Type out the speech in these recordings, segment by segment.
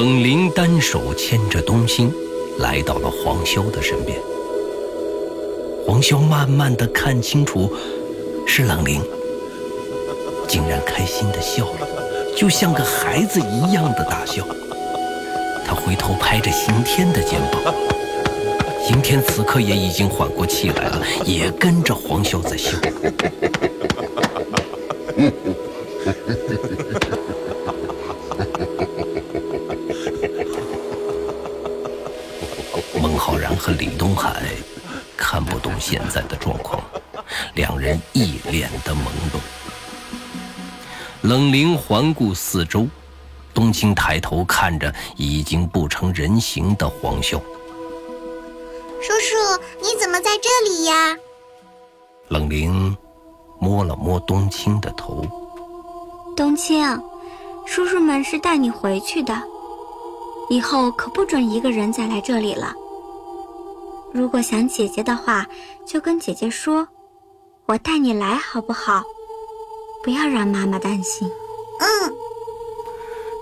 冷灵单手牵着冬青，来到了黄潇的身边。黄潇慢慢的看清楚，是冷灵，竟然开心的笑了，就像个孩子一样的大笑。他回头拍着刑天的肩膀，刑天此刻也已经缓过气来了，也跟着黄潇在笑。孟浩然和李东海看不懂现在的状况，两人一脸的懵懂。冷灵环顾四周，冬青抬头看着已经不成人形的黄潇。叔叔，你怎么在这里呀？冷灵摸了摸冬青的头。冬青，叔叔们是带你回去的，以后可不准一个人再来这里了。如果想姐姐的话，就跟姐姐说，我带你来好不好？不要让妈妈担心。嗯。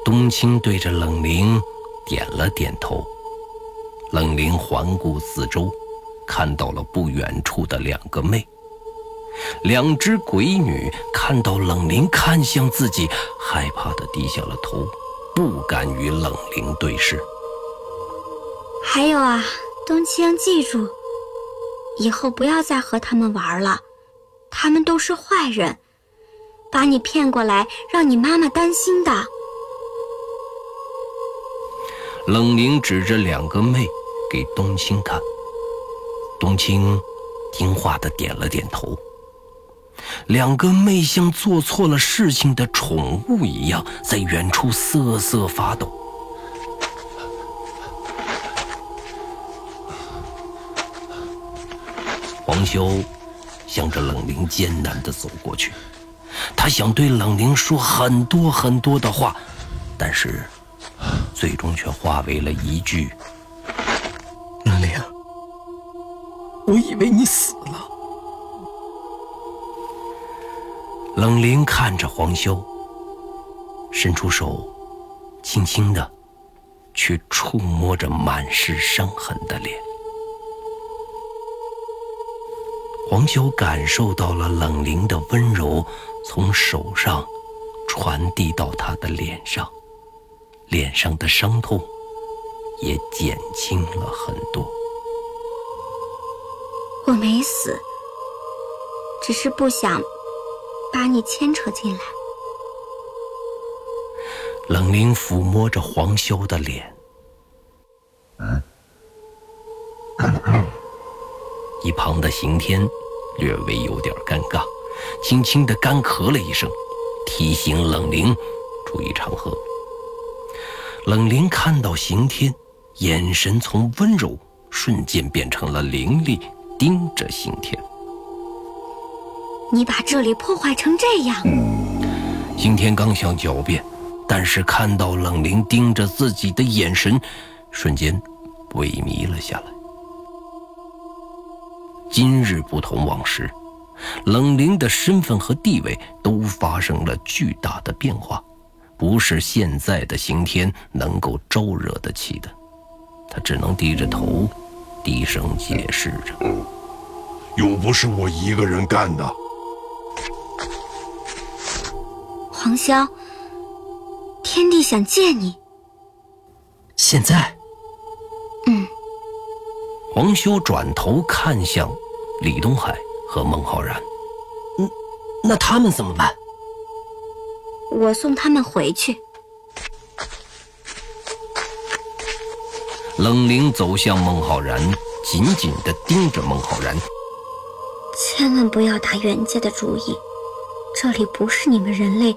冬青对着冷灵点了点头。冷灵环顾四周，看到了不远处的两个妹。两只鬼女看到冷灵看向自己，害怕的低下了头，不敢与冷灵对视。还有啊。冬青，记住，以后不要再和他们玩了，他们都是坏人，把你骗过来，让你妈妈担心的。冷凝指着两个妹给冬青看，冬青听话的点了点头。两个妹像做错了事情的宠物一样，在远处瑟瑟发抖。黄修向着冷凝艰难地走过去，他想对冷凝说很多很多的话，但是最终却化为了一句：“冷凝，我以为你死了。”冷凝看着黄修，伸出手，轻轻的，去触摸着满是伤痕的脸。黄修感受到了冷凝的温柔，从手上传递到他的脸上，脸上的伤痛也减轻了很多。我没死，只是不想把你牵扯进来。冷凝抚摸着黄修的脸，一旁的刑天。略微有点尴尬，轻轻的干咳了一声，提醒冷灵注意场合。冷灵看到刑天，眼神从温柔瞬间变成了凌厉，盯着刑天。你把这里破坏成这样！刑天刚想狡辩，但是看到冷灵盯着自己的眼神，瞬间萎靡了下来。今日不同往时，冷灵的身份和地位都发生了巨大的变化，不是现在的刑天能够招惹得起的。他只能低着头，低声解释着：“又不是我一个人干的。”黄潇，天帝想见你。现在。嗯黄修转头看向李东海和孟浩然，嗯，那他们怎么办？我送他们回去。冷灵走向孟浩然，紧紧的盯着孟浩然，千万不要打袁家的主意，这里不是你们人类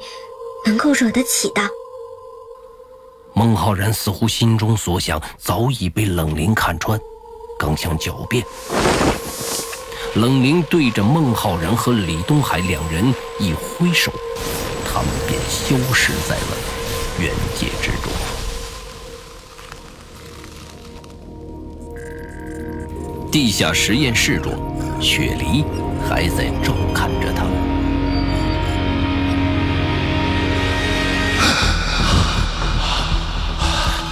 能够惹得起的。孟浩然似乎心中所想早已被冷灵看穿。刚想狡辩，冷凝对着孟浩然和李东海两人一挥手，他们便消失在了原界之中。地下实验室中，雪梨还在照看着他们。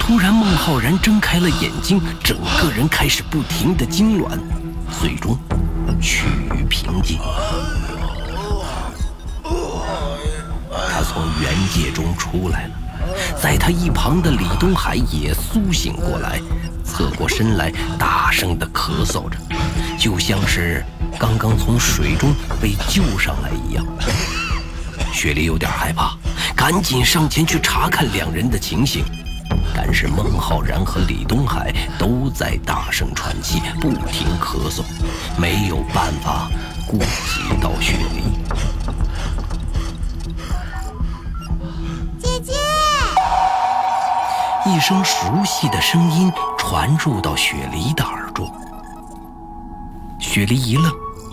突然，孟浩然睁开了眼睛，整个人开始不停的痉挛，最终趋于平静。他从原界中出来了，在他一旁的李东海也苏醒过来，侧过身来，大声的咳嗽着，就像是刚刚从水中被救上来一样。雪梨有点害怕，赶紧上前去查看两人的情形。但是孟浩然和李东海都在大声喘气，不停咳嗽，没有办法顾及到雪梨。姐姐，一声熟悉的声音传入到雪梨的耳中。雪梨一愣，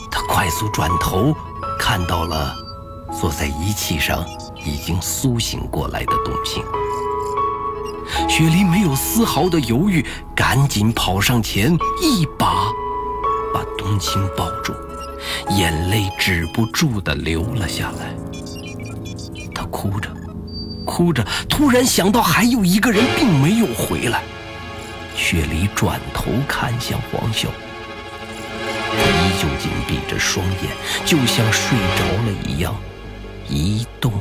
她快速转头，看到了坐在仪器上已经苏醒过来的董卿。雪梨没有丝毫的犹豫，赶紧跑上前，一把把冬青抱住，眼泪止不住的流了下来。她哭着，哭着，突然想到还有一个人并没有回来。雪梨转头看向黄潇，他依旧紧闭着双眼，就像睡着了一样，一动。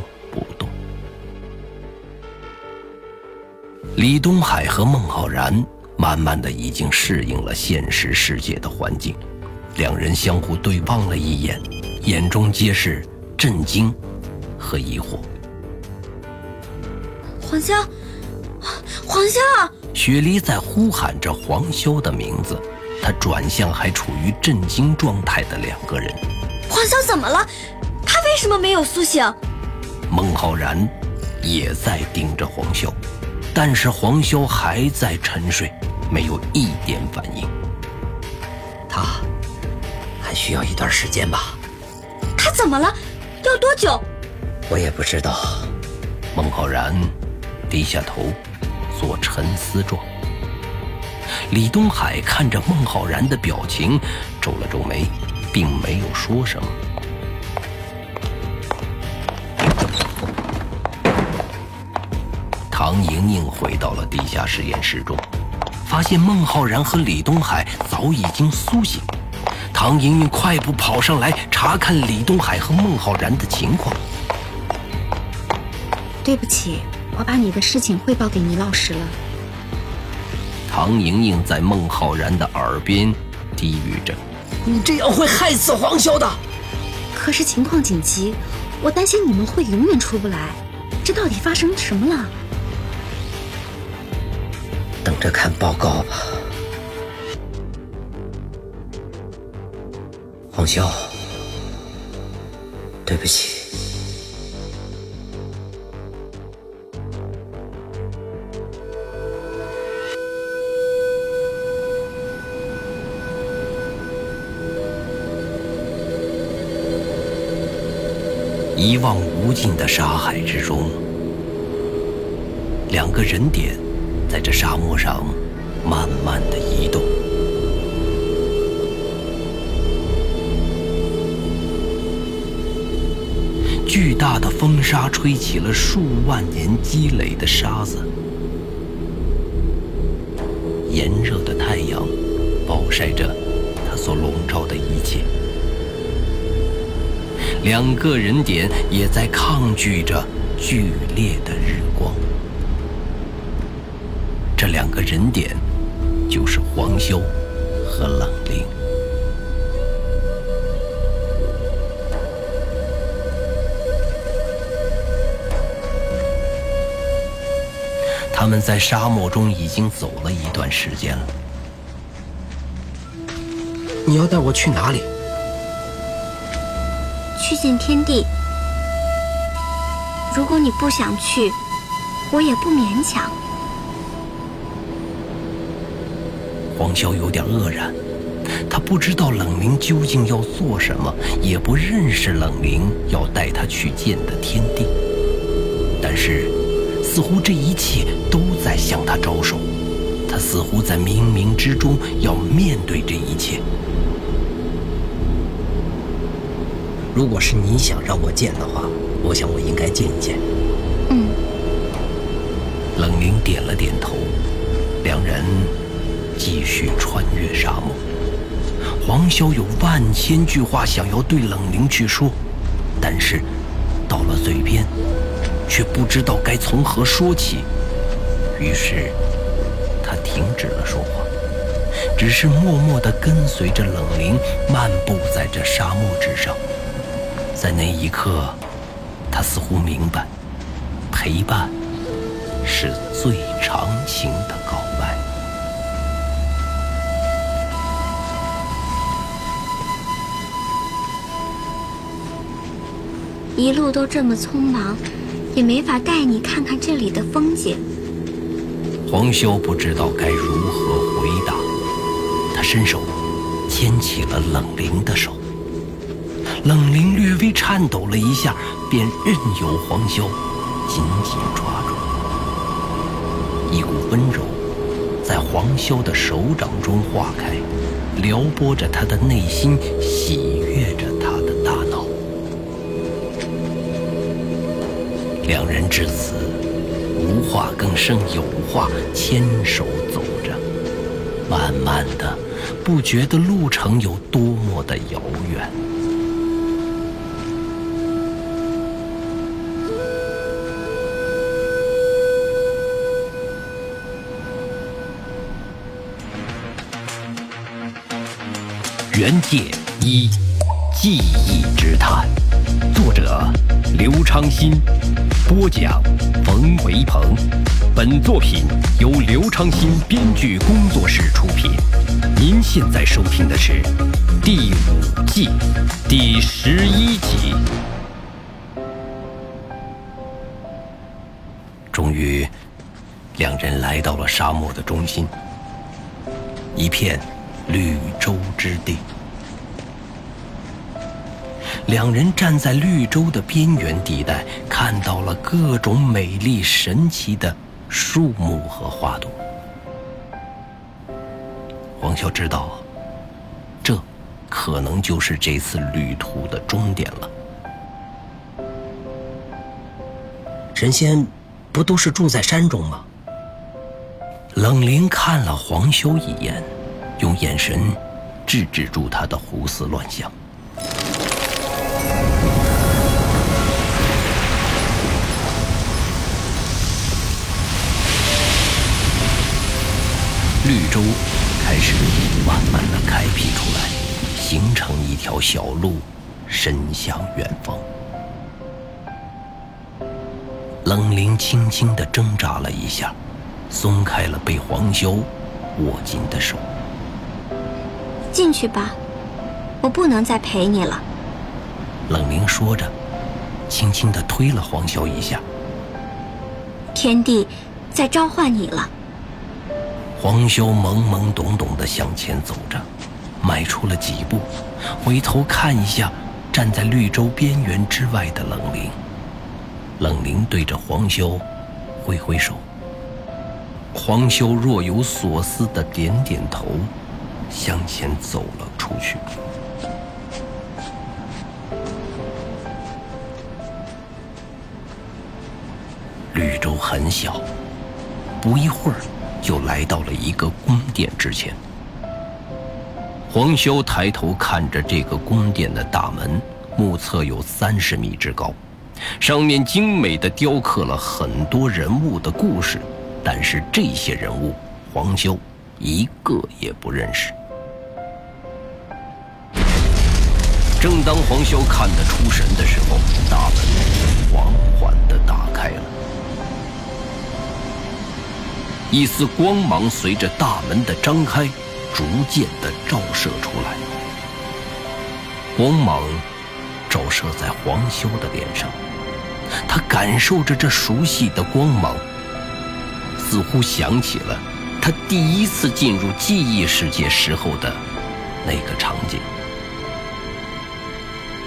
李东海和孟浩然慢慢的已经适应了现实世界的环境，两人相互对望了一眼，眼中皆是震惊和疑惑。黄潇，黄潇，雪梨在呼喊着黄潇的名字，她转向还处于震惊状态的两个人。黄潇怎么了？他为什么没有苏醒？孟浩然也在盯着黄潇。但是黄潇还在沉睡，没有一点反应。他还需要一段时间吧？他怎么了？要多久？我也不知道。孟浩然低下头，做沉思状。李东海看着孟浩然的表情，皱了皱眉，并没有说什么。唐莹莹回到了地下实验室中，发现孟浩然和李东海早已经苏醒。唐莹莹快步跑上来查看李东海和孟浩然的情况。对不起，我把你的事情汇报给倪老师了。唐莹莹在孟浩然的耳边低语着：“你这样会害死黄潇的。”可是情况紧急，我担心你们会永远出不来。这到底发生什么了？等着看报告吧，黄潇，对不起。一望无尽的沙海之中，两个人点。在这沙漠上，慢慢的移动。巨大的风沙吹起了数万年积累的沙子，炎热的太阳暴晒着它所笼罩的一切。两个人点也在抗拒着剧烈的日光。这两个人点，就是黄潇和冷灵。他们在沙漠中已经走了一段时间了。你要带我去哪里？去见天地。如果你不想去，我也不勉强。黄潇有点愕然，他不知道冷凝究竟要做什么，也不认识冷凝要带他去见的天地。但是，似乎这一切都在向他招手，他似乎在冥冥之中要面对这一切。如果是你想让我见的话，我想我应该见一见。嗯。冷凝点了点头。两人继续穿越沙漠。黄潇有万千句话想要对冷凝去说，但是到了嘴边，却不知道该从何说起。于是他停止了说话，只是默默地跟随着冷灵漫步在这沙漠之上。在那一刻，他似乎明白，陪伴是最长情的告。一路都这么匆忙，也没法带你看看这里的风景。黄修不知道该如何回答，他伸手牵起了冷灵的手。冷灵略微颤抖了一下，便任由黄潇紧紧抓住。一股温柔在黄潇的手掌中化开，撩拨着他的内心，喜悦着两人至此无话更胜有话，牵手走着，慢慢的，不觉得路程有多么的遥远。原界一记忆之谈，作者刘昌新，播讲冯维鹏。本作品由刘昌新编剧工作室出品。您现在收听的是第五季第十一集。终于，两人来到了沙漠的中心，一片。绿洲之地，两人站在绿洲的边缘地带，看到了各种美丽神奇的树木和花朵。黄潇知道，这可能就是这次旅途的终点了。神仙不都是住在山中吗？冷灵看了黄修一眼。用眼神制止住他的胡思乱想。绿洲开始慢慢的开辟出来，形成一条小路，伸向远方。冷灵轻轻的挣扎了一下，松开了被黄潇握紧的手。进去吧，我不能再陪你了。冷灵说着，轻轻的推了黄潇一下。天帝在召唤你了。黄修懵懵懂懂地向前走着，迈出了几步，回头看一下站在绿洲边缘之外的冷灵。冷灵对着黄修挥挥手。黄修若有所思地点点头。向前走了出去。绿洲很小，不一会儿就来到了一个宫殿之前。黄潇抬头看着这个宫殿的大门，目测有三十米之高，上面精美的雕刻了很多人物的故事，但是这些人物，黄潇一个也不认识。正当黄潇看得出神的时候，大门缓缓地打开了，一丝光芒随着大门的张开，逐渐的照射出来。光芒照射在黄修的脸上，他感受着这熟悉的光芒，似乎想起了他第一次进入记忆世界时候的那个场景。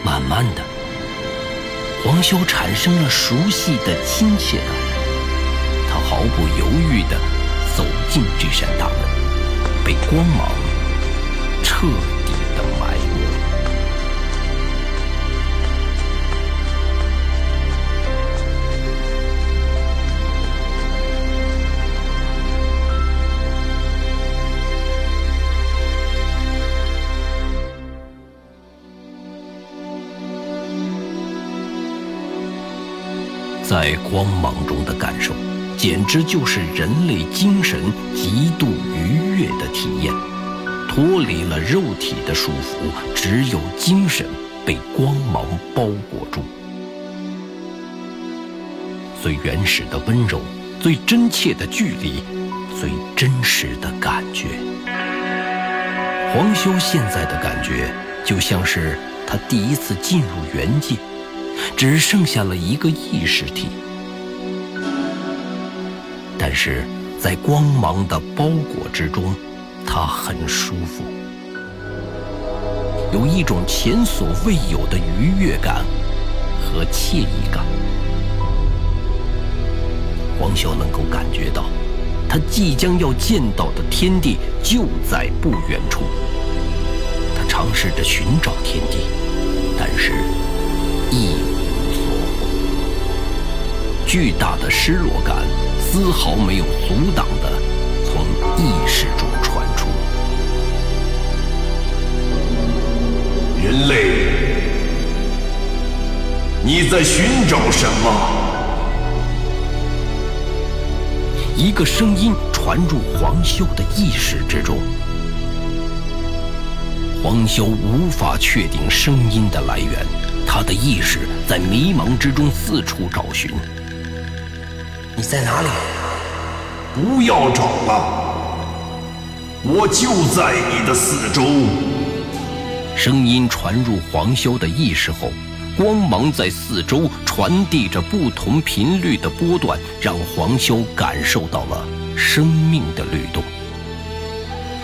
慢慢的，黄修产生了熟悉的亲切感。他毫不犹豫的进这扇大门被光芒彻底的埋没。在光芒中的感受简直就是人类精神极度愉悦的体验。脱离了肉体的束缚，只有精神被光芒包裹住。最原始的温柔，最真切的距离，最真实的感觉。黄修现在的感觉，就像是他第一次进入原界，只剩下了一个意识体。但是在光芒的包裹之中，他很舒服，有一种前所未有的愉悦感和惬意感。黄潇能够感觉到，他即将要见到的天地就在不远处。他尝试着寻找天地，但是一无所获。巨大的失落感丝毫没有阻挡的从意识中传出。人类，你在寻找什么？一个声音传入黄修的意识之中，黄修无法确定声音的来源，他的意识在迷茫之中四处找寻。你在哪里？不要找了，我就在你的四周。声音传入黄修的意识后。光芒在四周传递着不同频率的波段，让黄修感受到了生命的律动。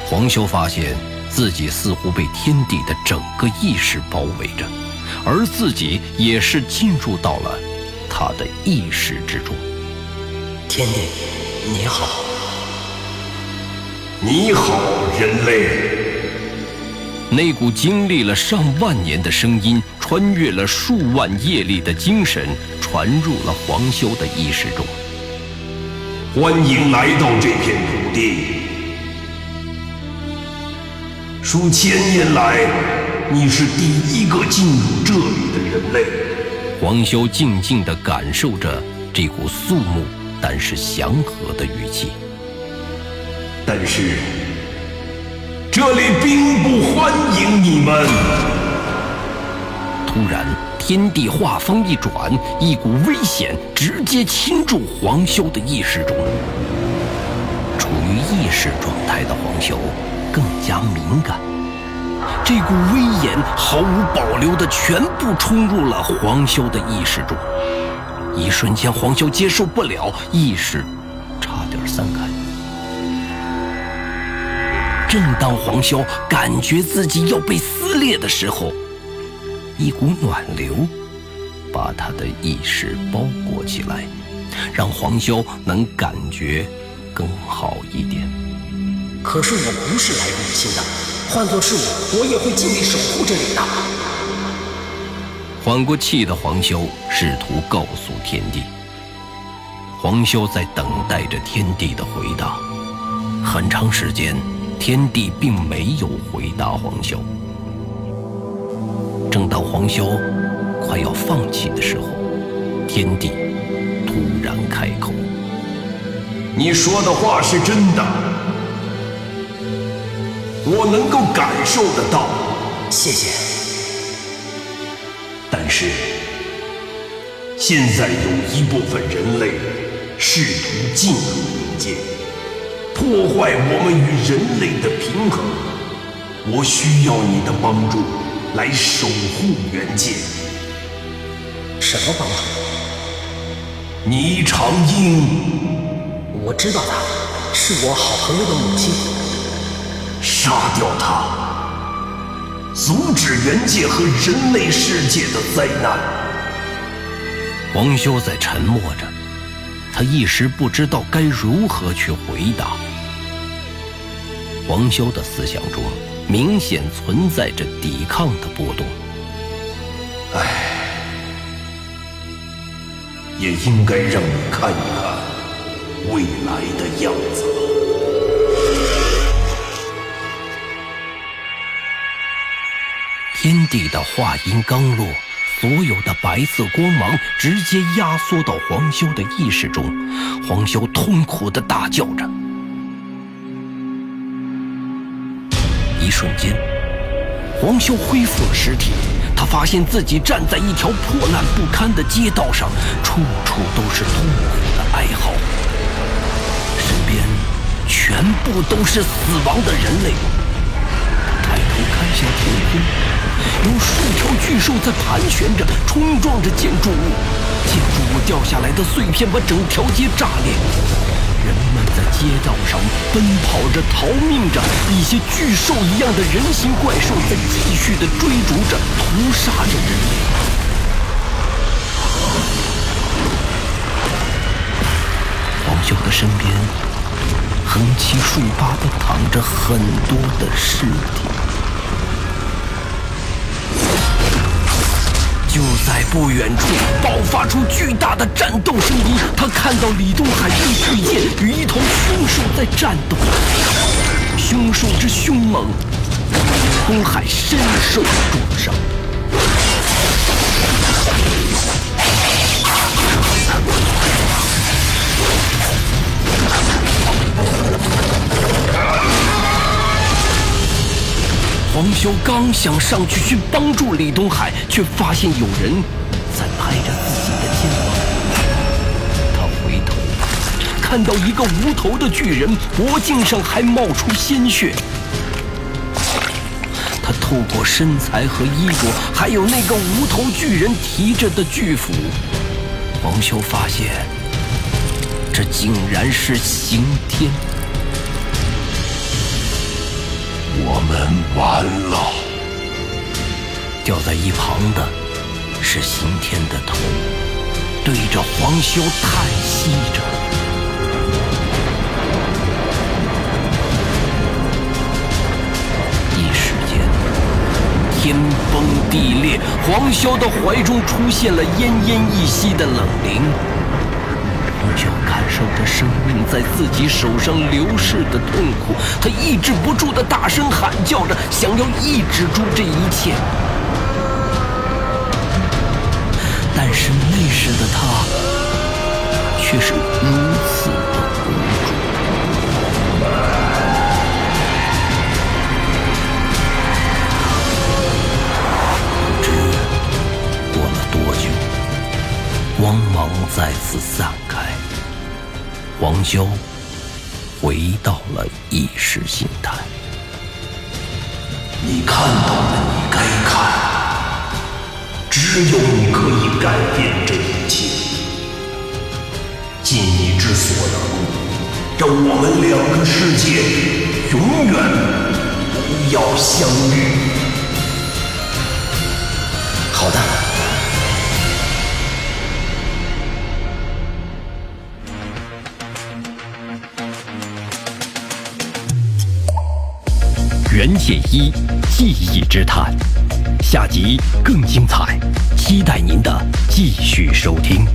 黄修发现自己似乎被天地的整个意识包围着，而自己也是进入到了他的意识之中。天地，你好，你好，人类。那股经历了上万年的声音。穿越了数万业力的精神，传入了黄修的意识中。欢迎来到这片土地。数千年来，你是第一个进入这里的人类。黄修静静地感受着这股肃穆但是祥和的语气。但是，这里并不欢迎你们。突然，天地画风一转，一股危险直接侵入黄修的意识中。处于意识状态的黄修更加敏感，这股威严毫无保留的全部冲入了黄修的意识中。一瞬间，黄潇接受不了，意识差点散开。正当黄潇感觉自己要被撕裂的时候，一股暖流把他的意识包裹起来，让黄潇能感觉更好一点。可是我不是来入侵的，换做是我，我也会尽力守护这里的。缓过气的黄修试图告诉天帝，黄修在等待着天帝的回答。很长时间，天帝并没有回答黄修。正当黄修快要放弃的时候，天帝突然开口：“你说的话是真的，我能够感受得到。谢谢。但是现在有一部分人类试图进入冥界，破坏我们与人类的平衡。我需要你的帮助。”来守护原界。什么帮助？霓裳鹰。我知道他，是我好朋友的母亲。杀掉他，阻止元界和人类世界的灾难。王修在沉默着，他一时不知道该如何去回答。王修的思想中。明显存在着抵抗的波动。唉，也应该让你看一看未来的样子。地的话音刚落，所有的白色光芒直接压缩到黄修的意识中，黄修痛苦的大叫着。一瞬间，黄修恢复了实体。他发现自己站在一条破烂不堪的街道上，处处都是痛苦的哀嚎，身边全部都是死亡的人类。抬头看向天空，有数条巨兽在盘旋着，冲撞着建筑物，建筑物掉下来的碎片把整条街炸裂。人们在街道上奔跑着、逃命着，一些巨兽一样的人形怪兽在继续的追逐着、屠杀着人类。黄修的身边横七竖八的躺着很多的尸体。就在不远处，爆发出巨大的战斗声音。他看到李东海一巨剑与一头凶兽在战斗，凶兽之凶猛，李东海身受重伤。黄修刚想上去去帮助李东海，却发现有人在拍着自己的肩膀。他回头看到一个无头的巨人，脖颈上还冒出鲜血。他透过身材和衣着，还有那个无头巨人提着的巨斧，黄修发现，这竟然是刑天。我们完了。掉在一旁的是刑天的头，对着黄修叹息着。一时间，天崩地裂，黄修的怀中出现了奄奄一息的冷灵。黄修感受着生命在自己手上流逝的痛苦，他抑制不住的大声喊叫着，想要抑制住这一切。但是那时的他，却是如此的无助。不知过了多久，光芒再次散。黄潇回到了意识形态。你看到了，你该看。只有你可以改变这一切。尽你之所能，让我们两个世界永远不要相遇。好的。袁解一，记忆之谈，下集更精彩，期待您的继续收听。